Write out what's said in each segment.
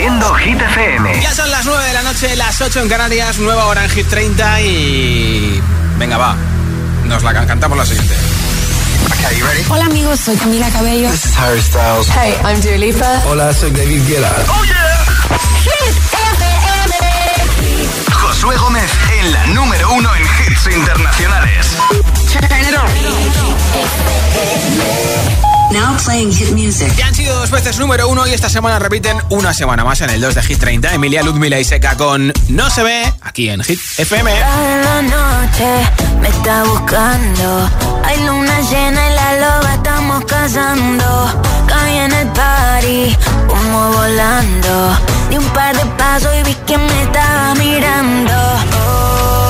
Haciendo Hit FM. Ya son las 9 de la noche, las 8 en Canarias, nueva hora en Hit 30 y... Venga, va. Nos la cantamos la siguiente. Okay, ready? Hola amigos, soy Camila Cabello. This is Harry Styles. Hey, I'm Dua Lipa. Hola, soy David Guetta. ¡Oh, yeah! Hit FM. Josué Gómez en la número uno en hits internacionales. Now playing hit music. Ya han sido dos veces número uno y esta semana repiten una semana más en el 2 de Hit 30. Emilia Ludmila y Seca con No se ve aquí en Hit FM. la noche me está buscando. Hay luna llena y la loba estamos cazando. Caí en el party, como volando. Di un par de pasos y vi que me estaba mirando. Oh, te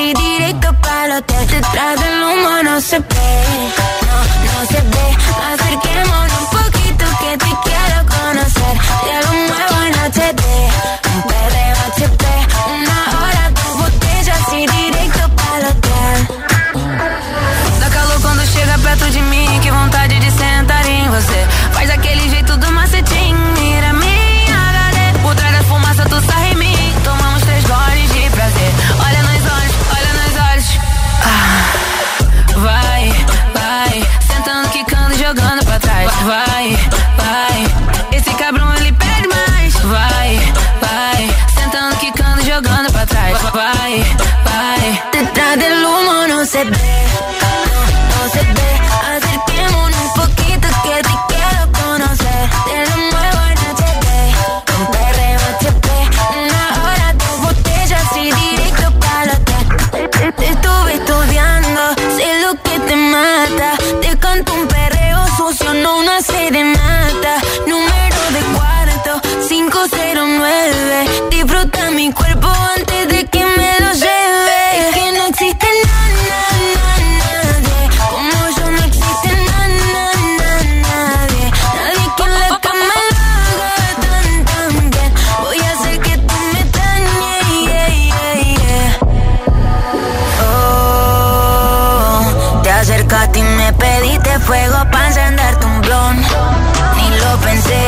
y directo para el hotel. Detrás del humo no se ve, no, no se ve. Acerquémonos un poquito que te quiero conocer. Te lo muevo en HD, perreo HP. Una hora, dos botellas y directo para el hotel. Dá calor quando chega perto de mim, que vontade de sentar em você. Jogando pra trás. Vai, vai, esse cabrão ele pede mais. Vai, vai, sentando, quicando, jogando pra trás. Vai, vai, detrás del humo no se ve. No se ve, acerquémonos un poquito fuego para encenderte un blon. Ni lo pensé.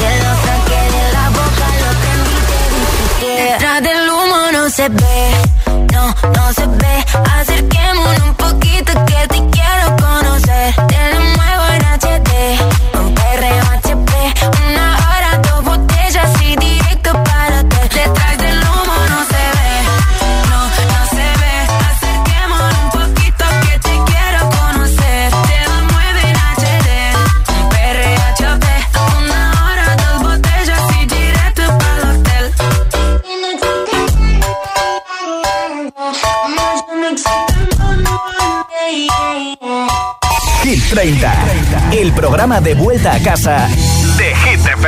Te lo saqué de la boca, lo prendí, te dije detrás del humo no se ve, programa de vuelta a casa de Hit and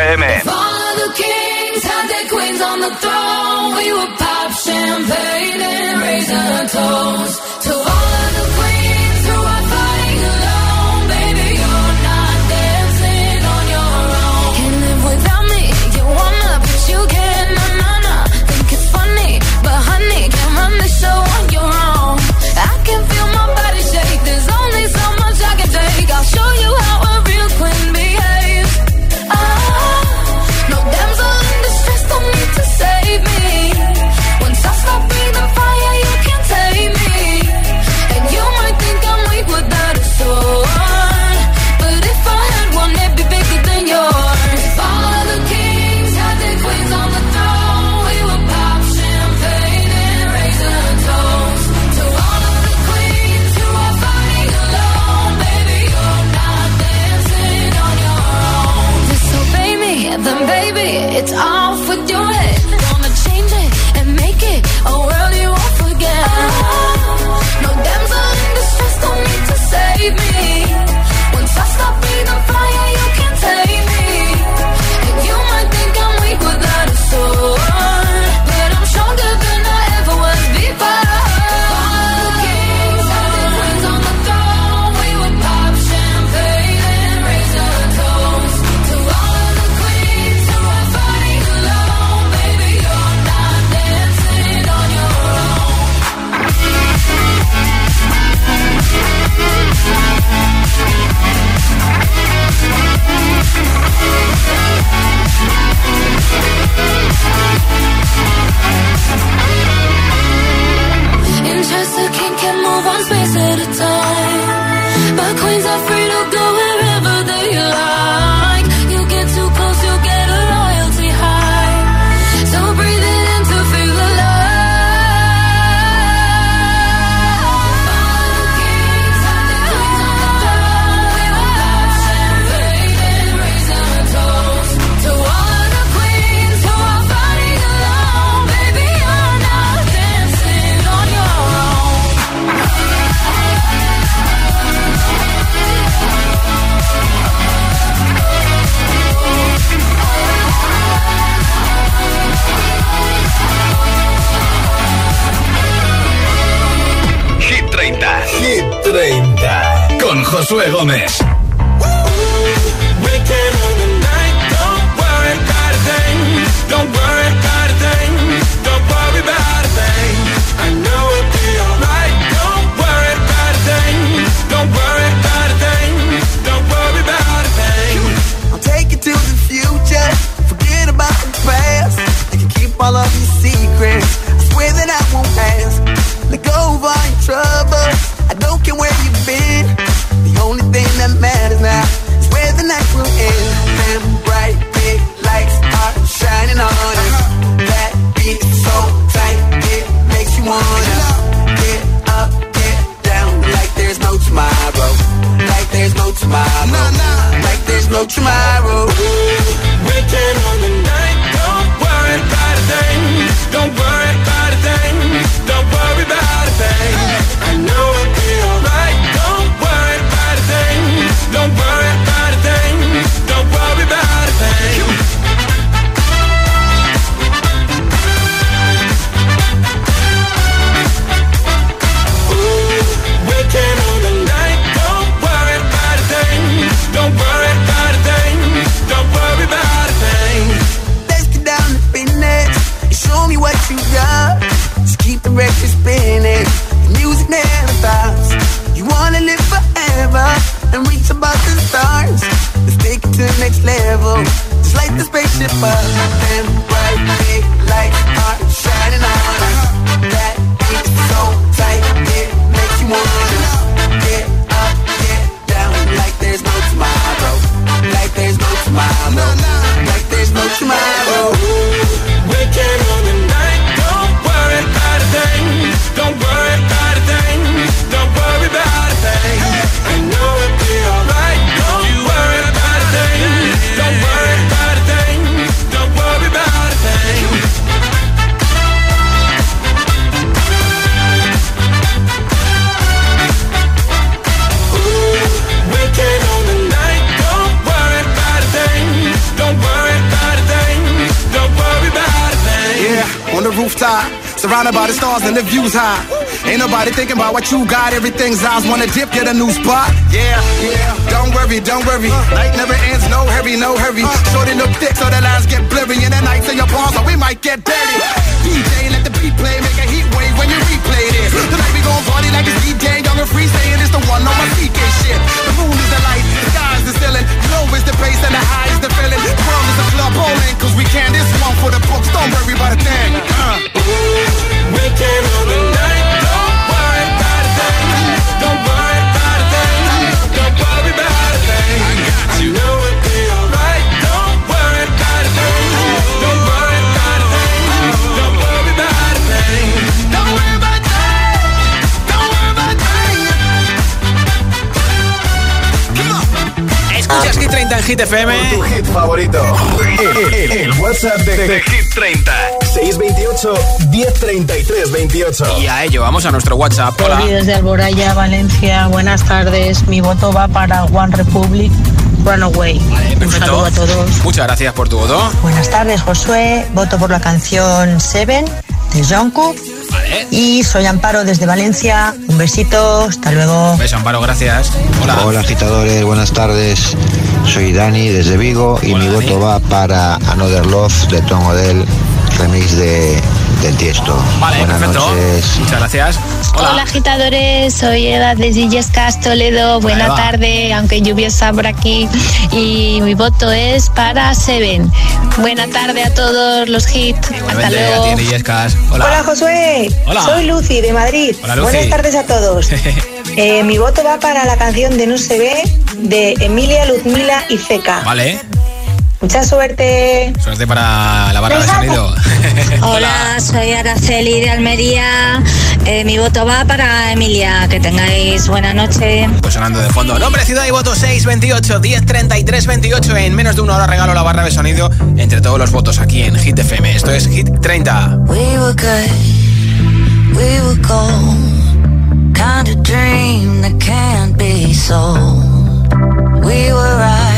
guitar Josué Gómez. what you got, everything's ours. Wanna dip, get a new spot? Yeah, yeah. Don't worry, don't worry. Uh, Hit FM. Por tu hit favorito. El, el, el WhatsApp de, de, Hit 30. 628 1033 28. Y a ello vamos a nuestro WhatsApp. Hola. Hola. Desde Alboraya, Valencia. Buenas tardes. Mi voto va para One Republic. Runaway. Vale. Un saludo a todos. Muchas gracias por tu voto. Buenas tardes, Josué. Voto por la canción Seven de Jungkook. Vale. Y soy Amparo desde Valencia. Un besito, hasta luego. Un beso, Amparo, gracias. Hola. Hola, agitadores, buenas tardes. Soy Dani desde Vigo y mi voto va para Another Love de Tom Odell, remix de del Tiesto. Vale, Buenas perfecto. noches. Muchas gracias. Hola. Hola agitadores, soy Eva de Illescas Toledo. Buena Eva. tarde, aunque lluviosa por aquí. Y mi voto es para Seven. Buena tarde a todos los hits. Hasta luego. a ti, Illescas. Hola. Hola Josué, Hola. soy Lucy de Madrid. Hola, Lucy. Buenas tardes a todos. Eh, mi voto va para la canción de No se ve de Emilia, Luzmila y Zeca. Vale. Mucha suerte. Suerte para la barra de sonido. Hola, soy Araceli de Almería. Eh, mi voto va para Emilia. Que tengáis buena noche. Pues sonando de fondo. Nombre, ciudad y voto 628 1033 28. En menos de una hora regalo la barra de sonido entre todos los votos aquí en Hit FM. Esto es Hit 30. We were good, we were gold. Kind of dream that can't be sold. We were right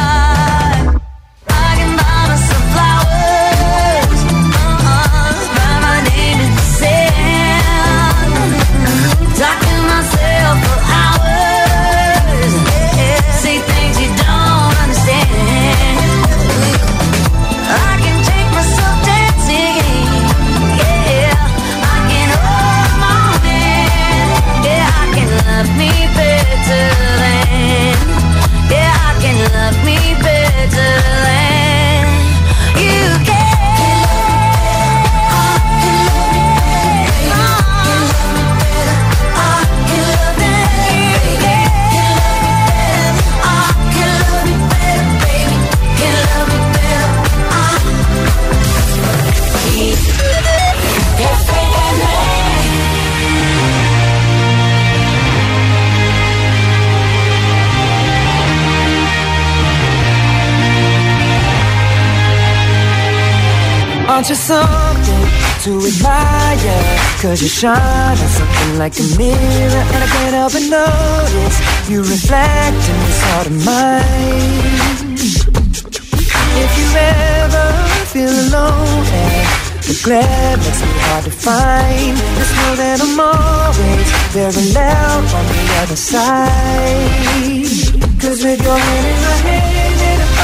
Aren't something to admire? Cause you shine on something like a mirror And I can't help but notice You reflect in this heart of mine. If you ever feel alone and the glare makes me hard to find. Just know that I'm always very loud on the other side. Cause with your hand in my hand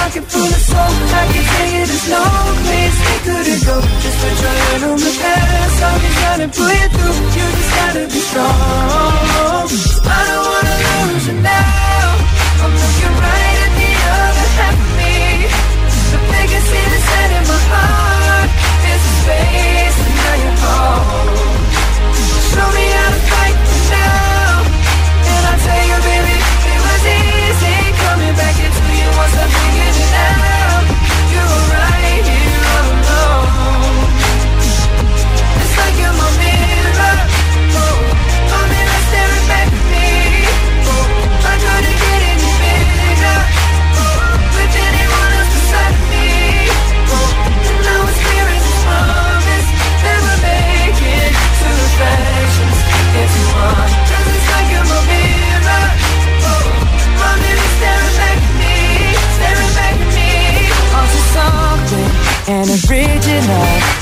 pocket full of soul I can tell you there's no place we couldn't go Just put your hand on the past. I'll be trying to pull you through. You just gotta be strong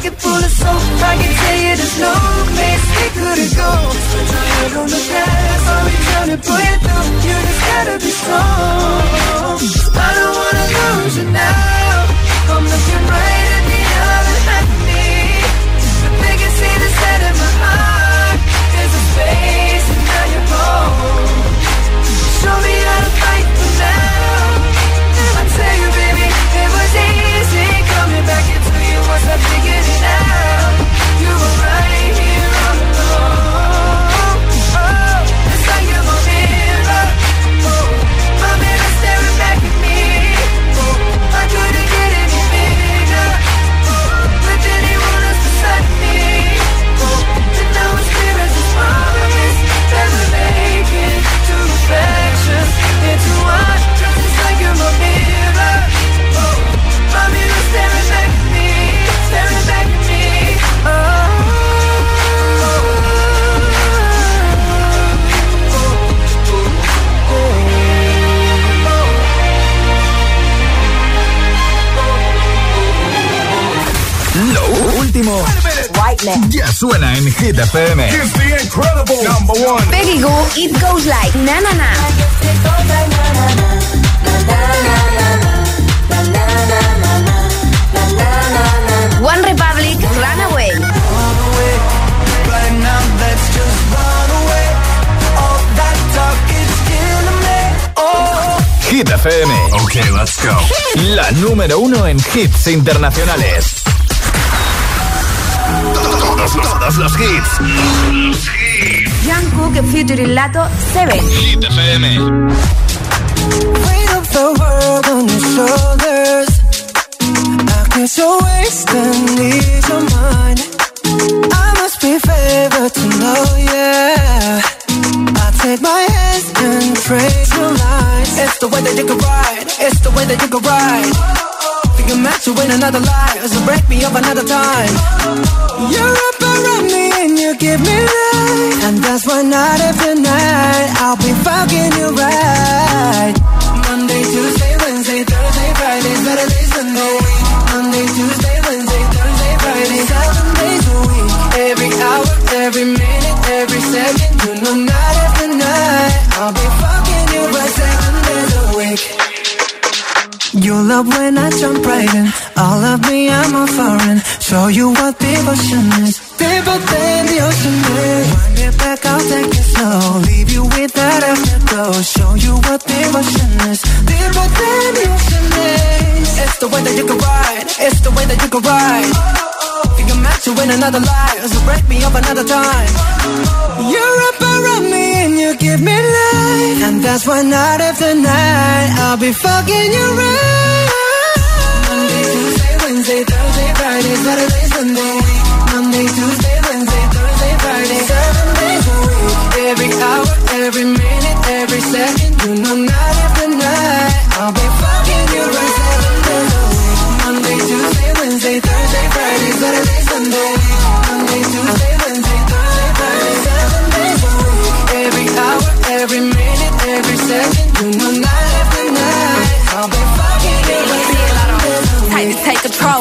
pocket full of soap I can tell you no place we couldn't go. Your head on the past I'll be to pull you through just be I don't wanna lose you now. I'm looking right at the other of me. They can see the set in my heart There's a home Show me how Hit FM. It's the incredible number one. Peggy Goo, It Goes Like Na Na Na. One Republic, Runaway. Right now, let's just run away. All that talk is killing me. Oh. Hit FM. Ok, let's go. La número uno en hits internacionales. Todos, los- todos los hits. Jungkook featuring Lato, Seven. Hit FM. Weight of the world on your shoulders. I guess you're wasting ease of mind. I must be favored to know, yeah. I take my hands and trace your lines. It's the way that you can ride. It's the way that you can ride. Think I'm meant to win another life, so break me up another time. You're give me life, and that's why night after night I'll be fucking you right. Monday, Tuesday, Wednesday, Thursday, Friday, Saturday, Sunday. Monday, Tuesday, Wednesday, Thursday, Friday, seven days a week. Every hour, every minute, every second, you know night after night I'll be fucking you right seven days a week. You love when I jump right in. All of me, I'm a foreign. Show you what devotion is. Than the ocean is. Wind it back, I'll take it slow. Leave you with that afterglow. Show you what devotion is. Deeper than the ocean is. It's the way that you can ride. It's the way that you can ride. Think I'm meant to win another life. So break me up another time. You're up around me and you give me life. And that's why night after night I'll be fucking you right. Monday, Tuesday, Wednesday, Thursday, Friday, Saturday, Sunday. Monday, Tuesday, every minute, every second. You know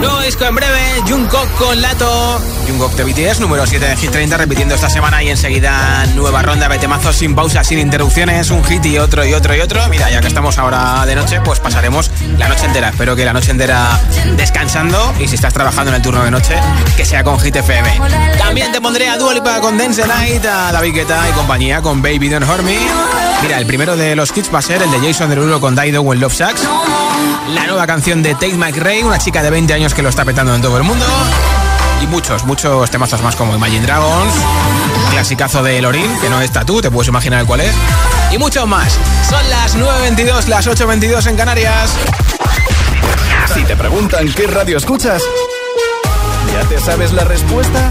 Nuevo disco en breve, Jungkook con Lato. Jungkook de BTS, número 7 de Hit 30, repitiendo esta semana y enseguida nueva ronda de temazos sin pausas, sin interrupciones, un hit y otro y otro y otro. Mira, ya que estamos ahora de noche, pues pasaremos la noche entera. Espero que la noche entera descansando y si estás trabajando en el turno de noche, que sea con Hit FM. También te pondré a Dua Lipa con Dance Night, a David Guetta y compañía con Baby Don't Hurt Me. Mira, el primero de los hits va a ser el de Jason Derulo con Dido o Love Sucks. La nueva canción de Tate McRae, una chica de 20 años que lo está petando en todo el mundo. Y muchos, muchos temazos más como Imagine Dragons, clasicazo de Lorin, que no es Tatú, te puedes imaginar cuál es. Y muchos más. Son las 9.22, las 8.22 en Canarias. Si te preguntan qué radio escuchas, ¿ya te sabes la respuesta?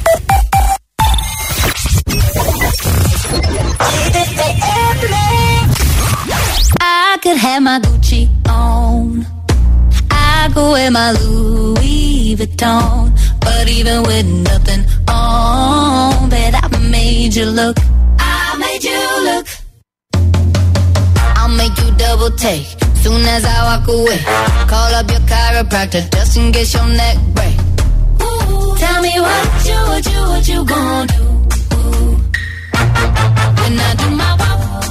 Could have my Gucci on. I go wear my Louis Vuitton. But even with nothing on, bet I made you look. I made you look. I'll make you double take. Soon as I walk away, call up your chiropractor just in case your neck break. Ooh, tell me what you, what you, what you gonna do? When I do my walk,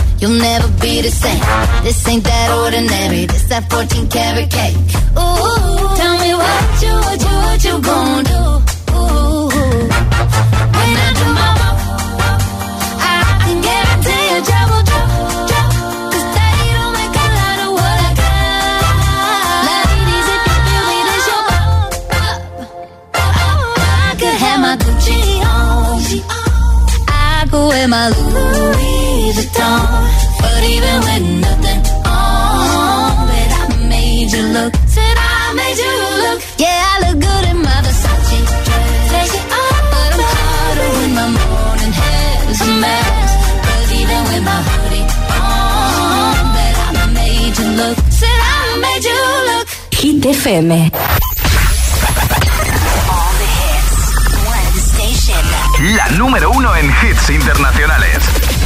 you'll never be the same. This ain't that ordinary. This that 14 karat cake. Ooh, tell me what you, what you, what you gon' do? Ooh, when I do my walk, I can. 'Cause they don't make a lot of what I got. Ladies, if you feel your bop. Oh, I could have my Gucci on. I go wear my Louis Vuitton. But even nothing I made you look. I made you look. Yeah, I look good in my it I'm when my a mess. Even my I made you look. I made you look. Hit FM. La número uno en hits internacionales.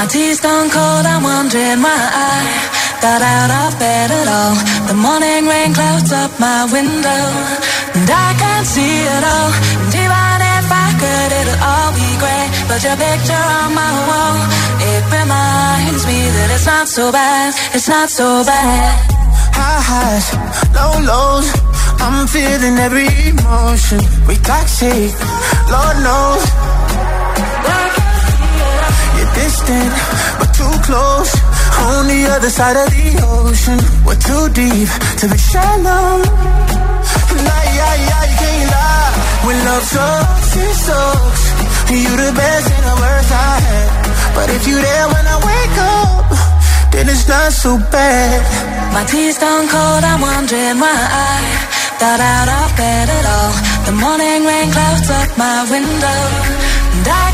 My tea's done cold, I'm wondering why I got out of bed at all. The morning rain clouds up my window, and I can't see it all. And even if I could, it'll all be great. But your picture on my wall, it reminds me that it's not so bad, it's not so bad. High highs, low lows. I'm feeling every emotion. We toxic, Lord knows. You're but too close. On the other side of the ocean, we're too deep to be shallow. Nah, yeah, yeah, you can't lie. When love sucks, it sucks. You the best and the worst I had. But if you there when I wake up, then it's not so bad. My tea's done cold, I'm wondering why I got out of bed at all. The morning rain clouds up my window, and I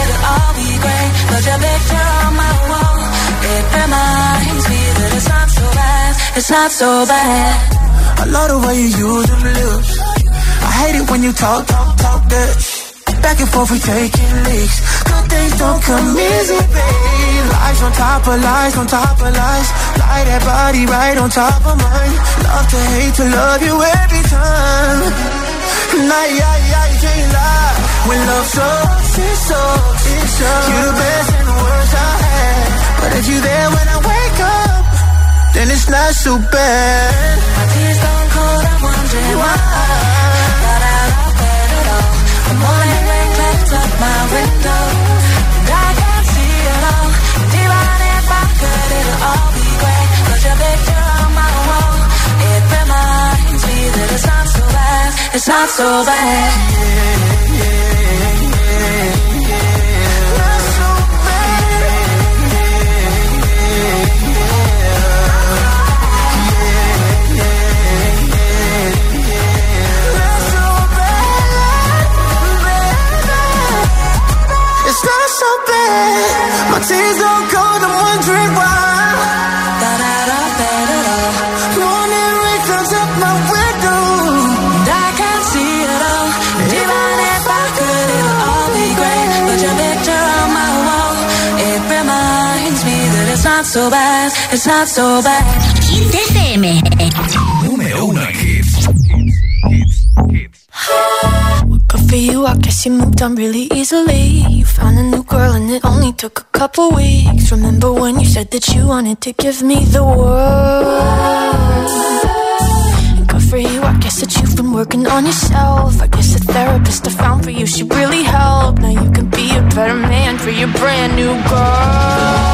it'll all be your picture on my wall, it reminds me that it's not so bad, it's not so bad. I love the way you use them lips. I hate it when you talk, talk, talk that. Back and forth, we taking leaks. Good things don't come easy, babe. Lies on top of lies, on top of lies. Lie that body right on top of mine. Love to hate to love you every time. Nah, yeah, yeah, you can't lie. When love sucks, it sucks, it sucks. You're the best and the worst I had. But if you're there when I wake up, then it's not so bad. My tears don't cold, I'm wondering why. Got out of bed at all. The morning rain clouds up my window. And I can't see it all. And even if I could, it'll all be great. Cause your picture on my wall, it reminds me that it's not so bad. It's not so bad. It's not so bad. My tears don't cold, I'm wondering why. So bad. It's not so bad. Hit FM. Número uno en hits. Good for you, I guess you moved on really easily. You found a new girl and it only took a couple weeks. Remember when you said that you wanted to give me the world? And good for you, I guess that you've been working on yourself. I guess the therapist I found for you, she really helped. Now you can be a better man for your brand new girl.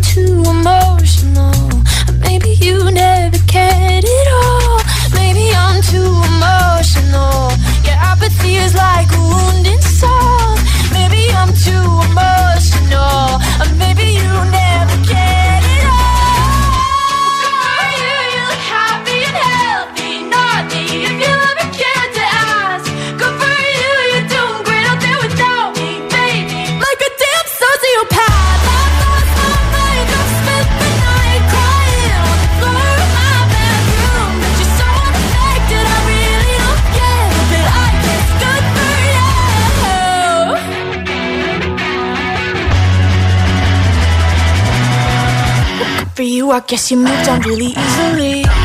too emotional. Maybe you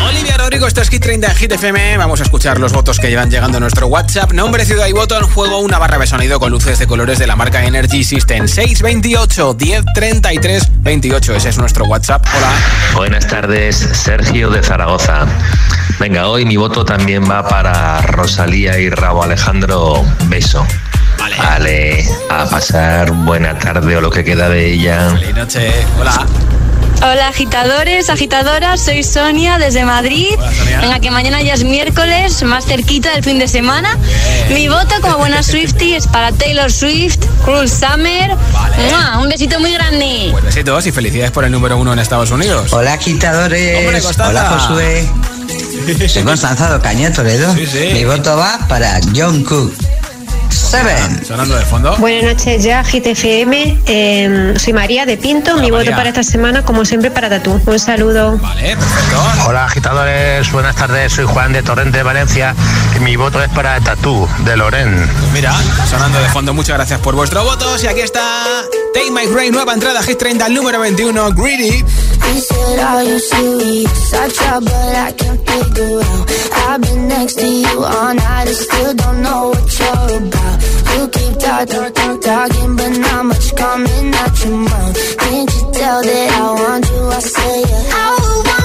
Olivia Rodrigo, esto es Hit 30 en Hit FM. Vamos a escuchar los votos que llevan llegando a nuestro WhatsApp. Nombre, ciudad y voto en juego. Una barra de sonido con luces de colores de la marca Energy System. 628 1033 28. Ese es nuestro WhatsApp. Hola. Buenas tardes, Sergio de Zaragoza. Venga, hoy mi voto también va para Rosalía y Rabo Alejandro. Beso. Vale. a pasar buena tarde o lo que queda de ella. Feliz noche. Hola. Hola agitadores, agitadoras, soy Sonia desde Madrid. Venga, que mañana ya es miércoles, más cerquita del fin de semana. Mi voto como buena Swiftie es para Taylor Swift, Cruel Summer. ¡Mua! Un besito muy grande. Pues besitos y felicidades por el número uno en Estados Unidos. Hola agitadores. Hombre. Hola Josué. Soy Constanza Caña Toledo. Sí, sí. Mi voto va para John Cook. Seven. Sonando de fondo. Buenas noches ya, GTFM. Eh, soy María de Pinto. Mi voto para esta semana, como siempre, para Tatú. Un saludo. Vale, perfecto. Hola agitadores, buenas tardes, soy Juan de Torrente de Valencia y mi voto es para Tatú de Loren. Mira, sonando de fondo, muchas gracias por vuestros votos. Y aquí está Take My Rain, nueva entrada, Hit 30, el número 21, Greedy. He said, Are you serious? I try, but I can't figure out. I've been next to you all night, I still don't know what you're about. You keep talking, talking, but not much coming out your mouth. Can't you tell that I want you? I say, yeah. I want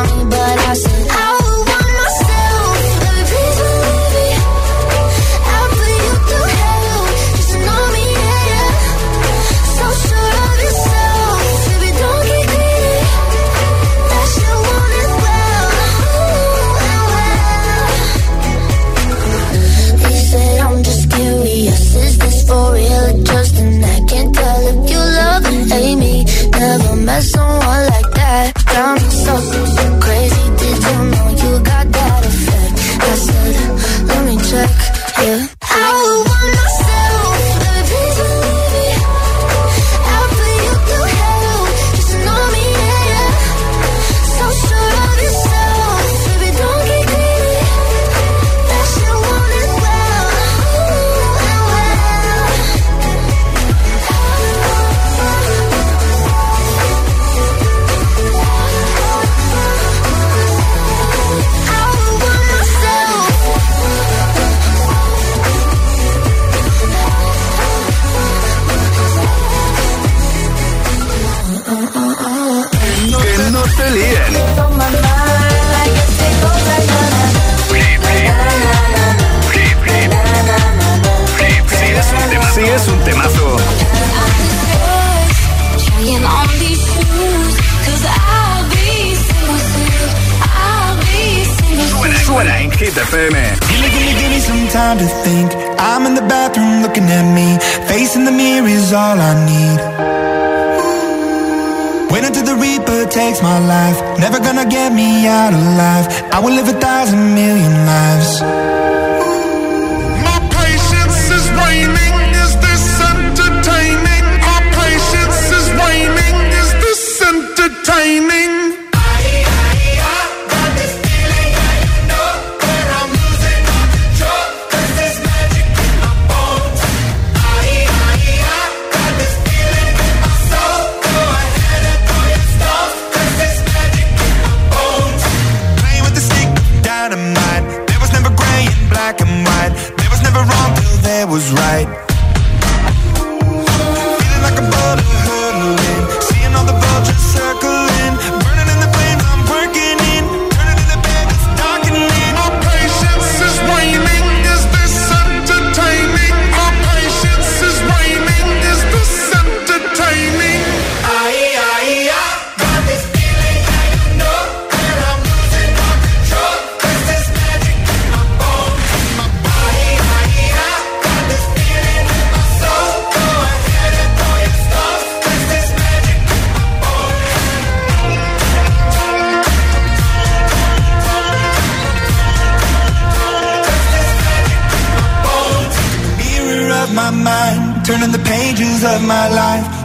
and. Never met someone like that. Got me so crazy. Did you know I will live a thousand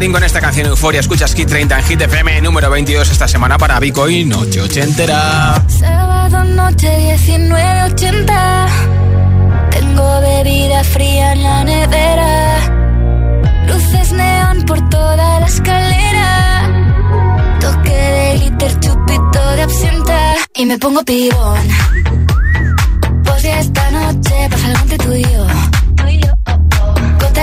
Lorin con esta canción Euforia. Escuchas Hit 30 en Hit FM número 22 esta semana para Bitcoin Noche Ochentera. Sábado noche 19.80. Tengo bebida fría en la nevera. Luces neón por toda la escalera. Toque de liter, chupito de absenta. Y me pongo pibón. Pues ya esta noche pasa algo entre tú y yo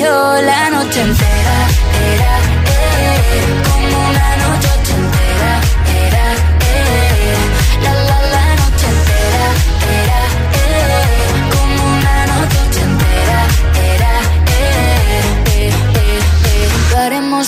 yo la noche entera.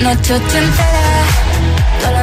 Noche ochentera, toda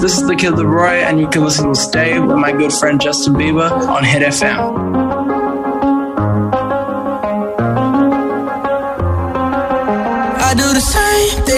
this is the Kid LAROI, and you can listen to Stay with my good friend Justin Bieber on Hit FM.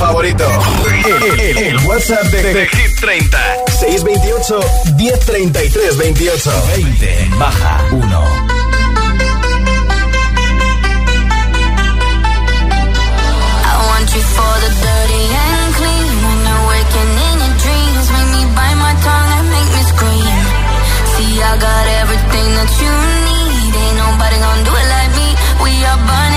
Favorito. El, el- el WhatsApp de, de Hit 30. 628 1033 28. 20 baja 1. I want you for the dirty and clean. When you're waking in your dreams, make me bite my tongue and make me scream. See, I got everything that you need. Ain't nobody gonna do it like me. We are burning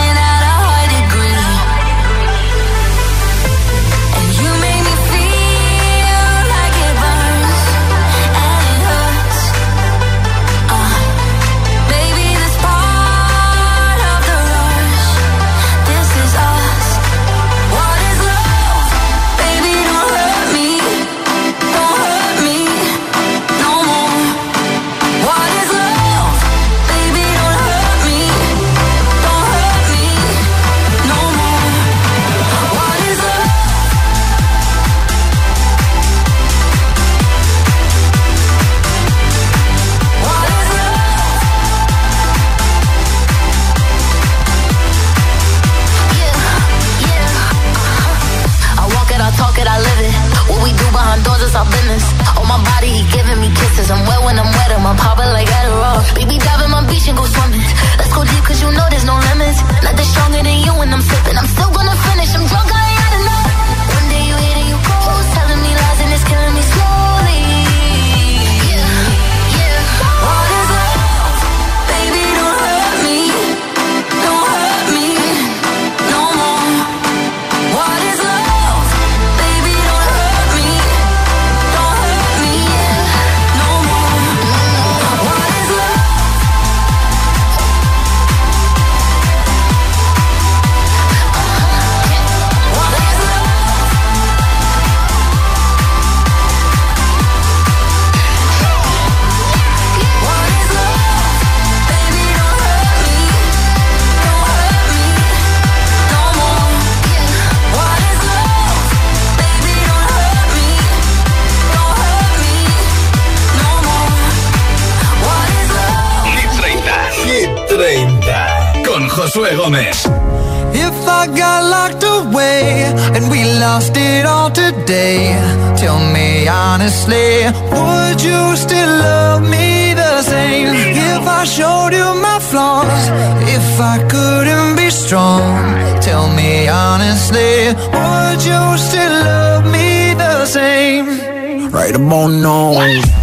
my body, he giving me kisses. I'm wet when I'm wet, I'm popping like Adderall. Baby, dive in my beach and go swimming. Josué Gómez. If I got locked away and we lost it all today, tell me honestly, would you still love me the same? If I showed you my flaws, if I couldn't be strong, tell me honestly, would you still love me the same? Right about now.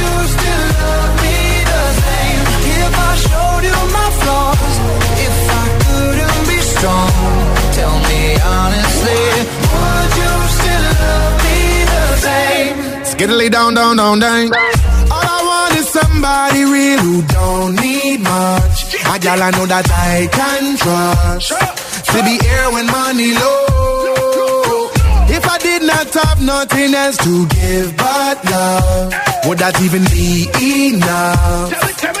I showed you my flaws, if I couldn't be strong, tell me honestly, would you still love me the same? Skiddly down, down, down, down. All I want is somebody real who don't need much. A gal I know that I can trust. To be here when money low. If I did not have nothing else to give but love, would that even be enough?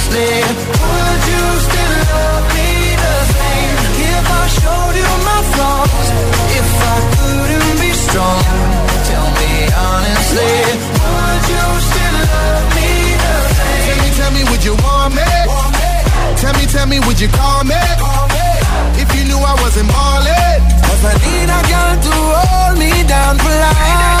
honestly, would you still love me the same? If I showed you my flaws, if I couldn't be strong, tell me honestly, would you still love me the same? Tell me, tell me, would you want me? Tell me, tell me, would you call me? If you knew I wasn't ballin'. Cause I need a girl to hold me down for life.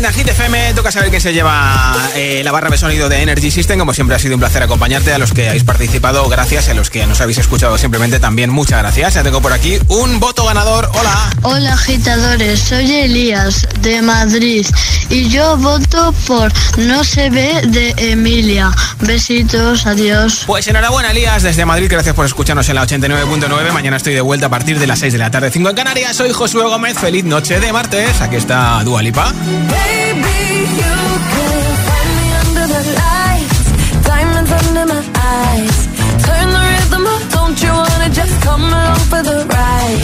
Esto es Hit 30 30 en Hit FM. Toca saber quién se lleva eh, la barra de sonido de Energy System. Como siempre, ha sido un placer acompañarte. A los que habéis participado, gracias. A los que nos habéis escuchado, simplemente también muchas gracias. Ya tengo por aquí un voto ganador. Hola. Hola agitadores, soy Elías de Madrid y yo voto por No se ve de Emilia. Besitos, adiós. Pues enhorabuena, Elías, desde Madrid. Gracias por escucharnos en la 89.9. Mañana estoy de vuelta a partir de las 6 de la tarde, 5 en Canarias. Soy Josué Gómez. Feliz noche de martes. Aquí está Dualipa. Baby, you can find me under the lights, diamonds under my eyes. Turn the rhythm up, don't you wanna just come along for the ride?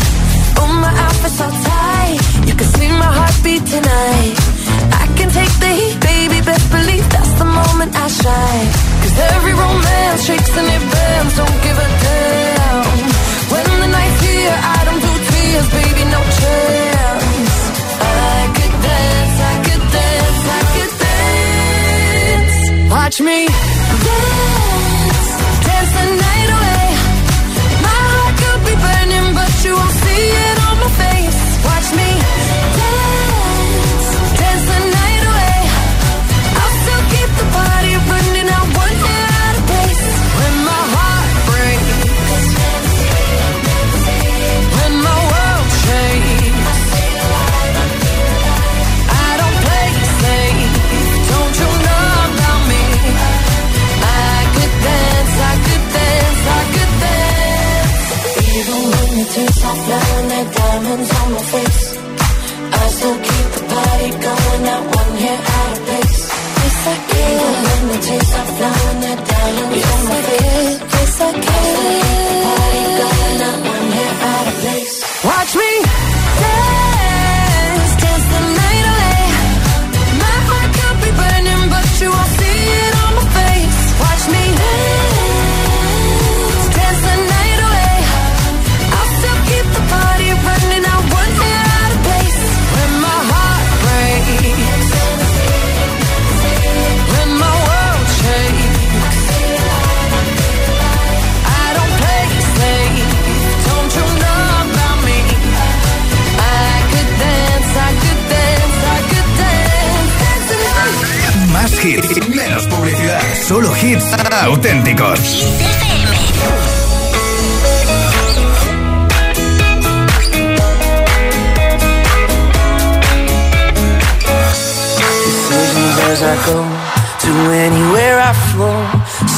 Oh, my outfit's so tight, you can see my heartbeat tonight. I can take the heat, baby, best believe that's the moment I shine. Cause every romance shakes and it bends, don't give a damn. When the night's here, I don't do tears, baby, no chance. Me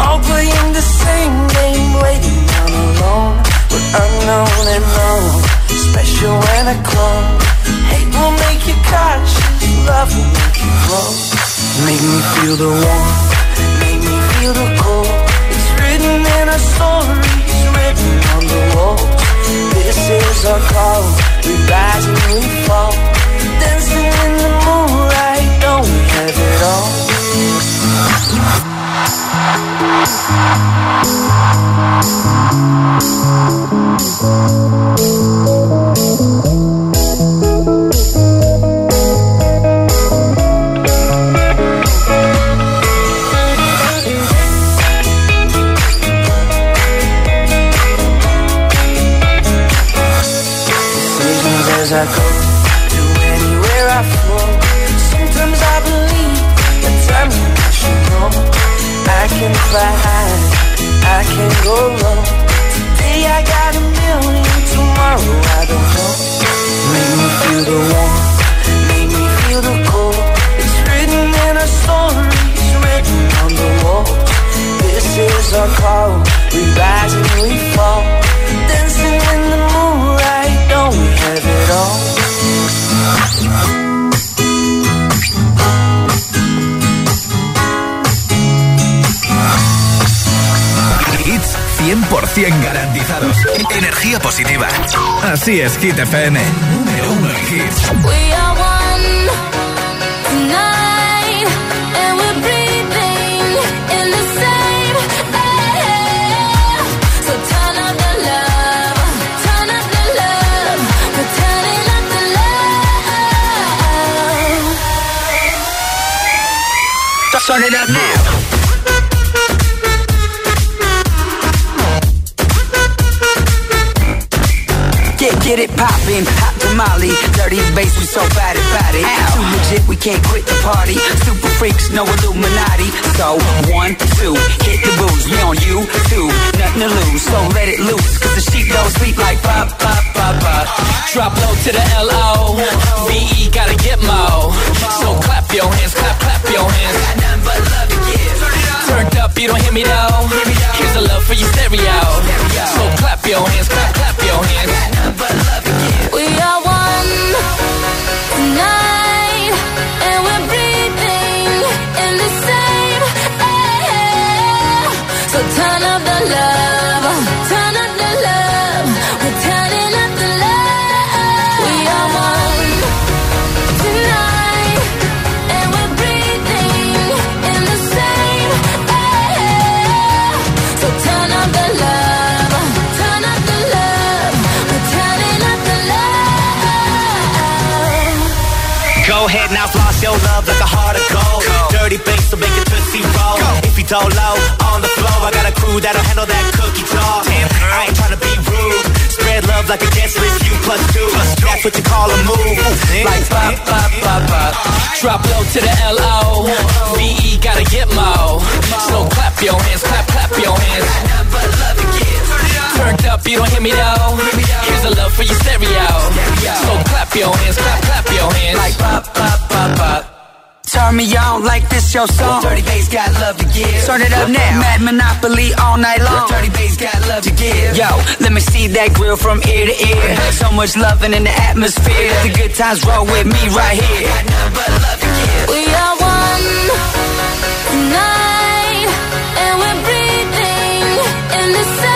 All playing the same game, waiting down alone. We're unknown and known, special when I clone. Hate will make you cautious, love will make you grow. Make me feel the warmth, make me feel the cold. It's written in our stories, written on the walls. This is our call, we rise and we fall. Dancing in the moonlight, don't we have it all? Thank can I can't go low. Así es, Hit FM. Número uno en hits. We are one tonight, it poppin', hot tamale, dirty bass, we so bad about it. Too legit, we can't quit the party. Super freaks, no Illuminati. So one, two, hit the booze. We on you two, nothing to lose. So let it loose, cause the sheep don't sleep like pop, pop, pop, pop. Drop low to the L-O V-E gotta get mo So clap your hands, clap, clap your hands Got nothing but love to give Turned up, you don't hear me though Here's the love for your stereo So clap your hands, clap, clap your hands love like a heart of gold. Dirty bass will make it tootsie roll. If you don't low on the floor, I got a crew that'll handle that cookie talk. I ain't tryna be rude. Spread love like a guest list, you plus two. That's what you call a move. Like pop, pop, pop, pop. Drop low to the L-O V-E gotta get mo So clap your hands, clap, clap your hands Turned up, you don't hear me though Here's the love for your stereo So clap your hands, clap, clap your hands Like pop, pop, pop, pop. Turn me on like this your song. Dirty bass got love to give. Turn it up now. Mad Monopoly all night long. Dirty bass got love to give. Yo, let me see that grill from ear to ear. So much loving in the atmosphere. Let the good times roll with me right here. Got nothing but love to give. We are one tonight, and we're breathing in the same